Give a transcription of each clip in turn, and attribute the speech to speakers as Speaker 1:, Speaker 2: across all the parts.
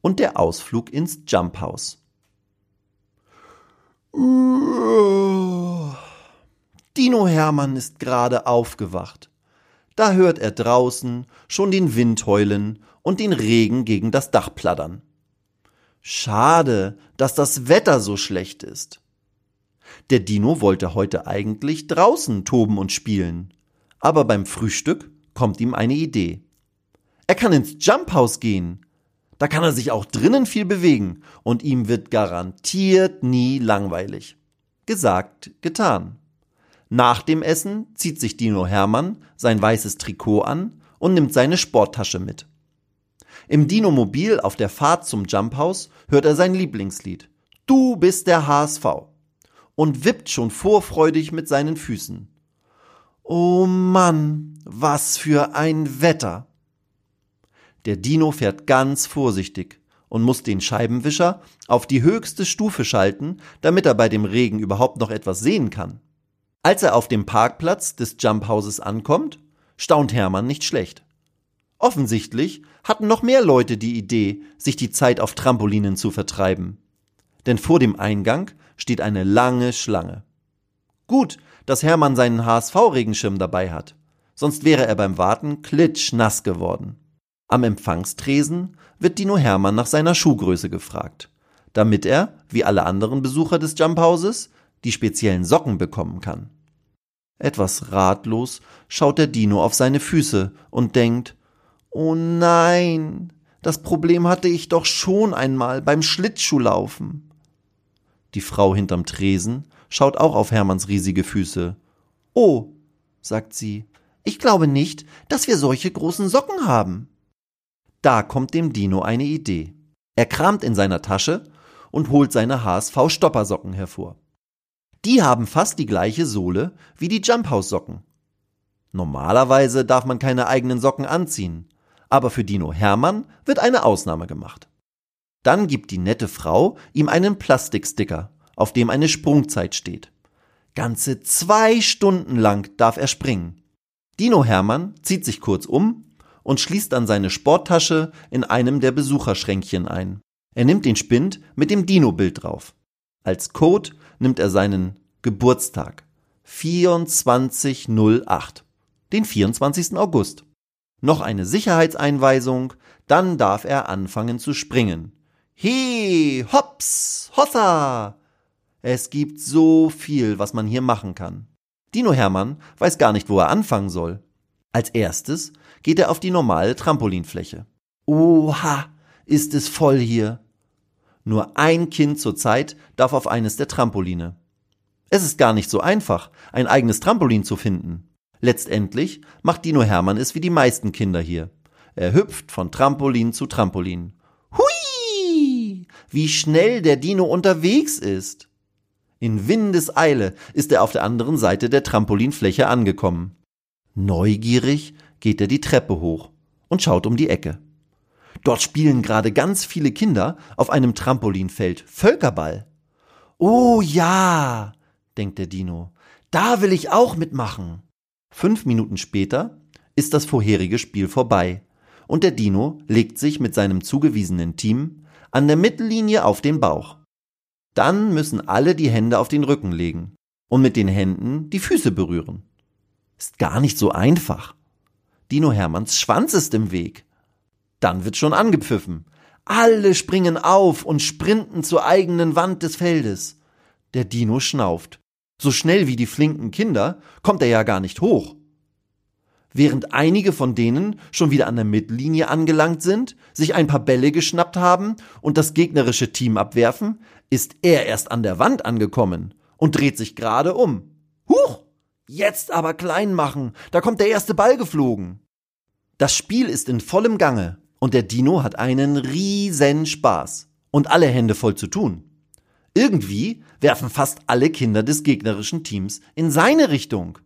Speaker 1: und der Ausflug ins Jump House. Dino Hermann ist gerade aufgewacht. Da hört er draußen schon den Wind heulen und den Regen gegen das Dach plattern. Schade, dass das Wetter so schlecht ist. Der Dino wollte heute eigentlich draußen toben und spielen, aber beim Frühstück kommt ihm eine Idee. Er kann ins Jump House gehen. Da kann er sich auch drinnen viel bewegen und ihm wird garantiert nie langweilig. Gesagt, getan. Nach dem Essen zieht sich Dino Hermann sein weißes Trikot an und nimmt seine Sporttasche mit. Im Dino-Mobil auf der Fahrt zum Jump House hört er sein Lieblingslied. Du bist der HSV. Und wippt schon vorfreudig mit seinen Füßen. Oh Mann, was für ein Wetter! Der Dino fährt ganz vorsichtig und muss den Scheibenwischer auf die höchste Stufe schalten, damit er bei dem Regen überhaupt noch etwas sehen kann. Als er auf dem Parkplatz des Jumphauses ankommt, staunt Hermann nicht schlecht. Offensichtlich hatten noch mehr Leute die Idee, sich die Zeit auf Trampolinen zu vertreiben. Denn vor dem Eingang steht eine lange Schlange. Gut, dass Hermann seinen HSV-Regenschirm dabei hat, sonst wäre er beim Warten klitschnass geworden. Am Empfangstresen wird Dino Hermann nach seiner Schuhgröße gefragt, damit er, wie alle anderen Besucher des Jumphauses, die speziellen Socken bekommen kann. Etwas ratlos schaut der Dino auf seine Füße und denkt, oh nein, das Problem hatte ich doch schon einmal beim Schlittschuhlaufen. Die Frau hinterm Tresen schaut auch auf Hermanns riesige Füße. Oh, sagt sie, ich glaube nicht, dass wir solche großen Socken haben. Da kommt dem Dino eine Idee. Er kramt in seiner Tasche und holt seine HSV-Stoppersocken hervor. Die haben fast die gleiche Sohle wie die Jumphouse-Socken. Normalerweise darf man keine eigenen Socken anziehen, aber für Dino Hermann wird eine Ausnahme gemacht. Dann gibt die nette Frau ihm einen Plastiksticker, auf dem eine Sprungzeit steht. Ganze zwei Stunden lang darf er springen. Dino Hermann zieht sich kurz um und schließt dann seine Sporttasche in einem der Besucherschränkchen ein. Er nimmt den Spind mit dem Dino-Bild drauf. Als Code nimmt er seinen Geburtstag 2408, den 24. August. Noch eine Sicherheitseinweisung, dann darf er anfangen zu springen. He, hops, hossa! Es gibt so viel, was man hier machen kann. Dino Hermann weiß gar nicht, wo er anfangen soll. Als erstes geht er auf die normale Trampolinfläche. Oha, ist es voll hier. Nur ein Kind zur Zeit darf auf eines der Trampoline. Es ist gar nicht so einfach, ein eigenes Trampolin zu finden. Letztendlich macht Dino Hermann es wie die meisten Kinder hier. Er hüpft von Trampolin zu Trampolin. Hui! Wie schnell der Dino unterwegs ist! In Windeseile ist er auf der anderen Seite der Trampolinfläche angekommen. Neugierig geht er die Treppe hoch und schaut um die Ecke. Dort spielen gerade ganz viele Kinder auf einem Trampolinfeld Völkerball. Oh ja, denkt der Dino, da will ich auch mitmachen. Fünf Minuten später ist das vorherige Spiel vorbei und der Dino legt sich mit seinem zugewiesenen Team an der Mittellinie auf den Bauch. Dann müssen alle die Hände auf den Rücken legen und mit den Händen die Füße berühren. Ist gar nicht so einfach. Dino Hermanns Schwanz ist im Weg. Dann wird schon angepfiffen. Alle springen auf und sprinten zur eigenen Wand des Feldes. Der Dino schnauft. So schnell wie die flinken Kinder kommt er ja gar nicht hoch. Während einige von denen schon wieder an der Mittellinie angelangt sind, sich ein paar Bälle geschnappt haben und das gegnerische Team abwerfen, ist er erst an der Wand angekommen und dreht sich gerade um. Huch! Jetzt aber klein machen, da kommt der erste Ball geflogen. Das Spiel ist in vollem Gange und der Dino hat einen riesen Spaß und alle Hände voll zu tun. Irgendwie werfen fast alle Kinder des gegnerischen Teams in seine Richtung.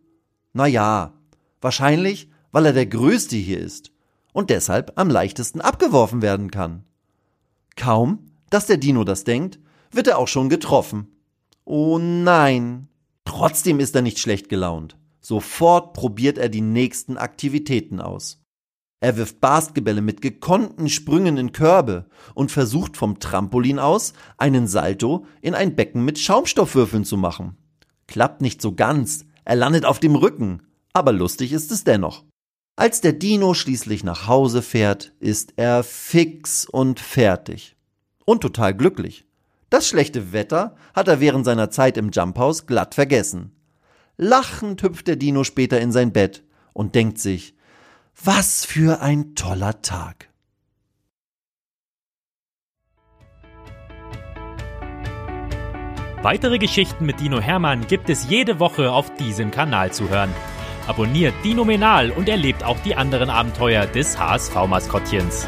Speaker 1: Na ja, wahrscheinlich, weil er der Größte hier ist und deshalb am leichtesten abgeworfen werden kann. Kaum, dass der Dino das denkt, wird er auch schon getroffen. Oh nein. Trotzdem ist er nicht schlecht gelaunt. Sofort probiert er die nächsten Aktivitäten aus. Er wirft Basketbälle mit gekonnten Sprüngen in Körbe und versucht vom Trampolin aus einen Salto in ein Becken mit Schaumstoffwürfeln zu machen. Klappt nicht so ganz, er landet auf dem Rücken, aber lustig ist es dennoch. Als der Dino schließlich nach Hause fährt, ist er fix und fertig. Und total glücklich. Das schlechte Wetter hat er während seiner Zeit im Jumphaus glatt vergessen. Lachend hüpft der Dino später in sein Bett und denkt sich, was für ein toller Tag.
Speaker 2: Weitere Geschichten mit Dino Hermann gibt es jede Woche auf diesem Kanal zu hören. Abonniert Dino Menal und erlebt auch die anderen Abenteuer des HSV-Maskottchens.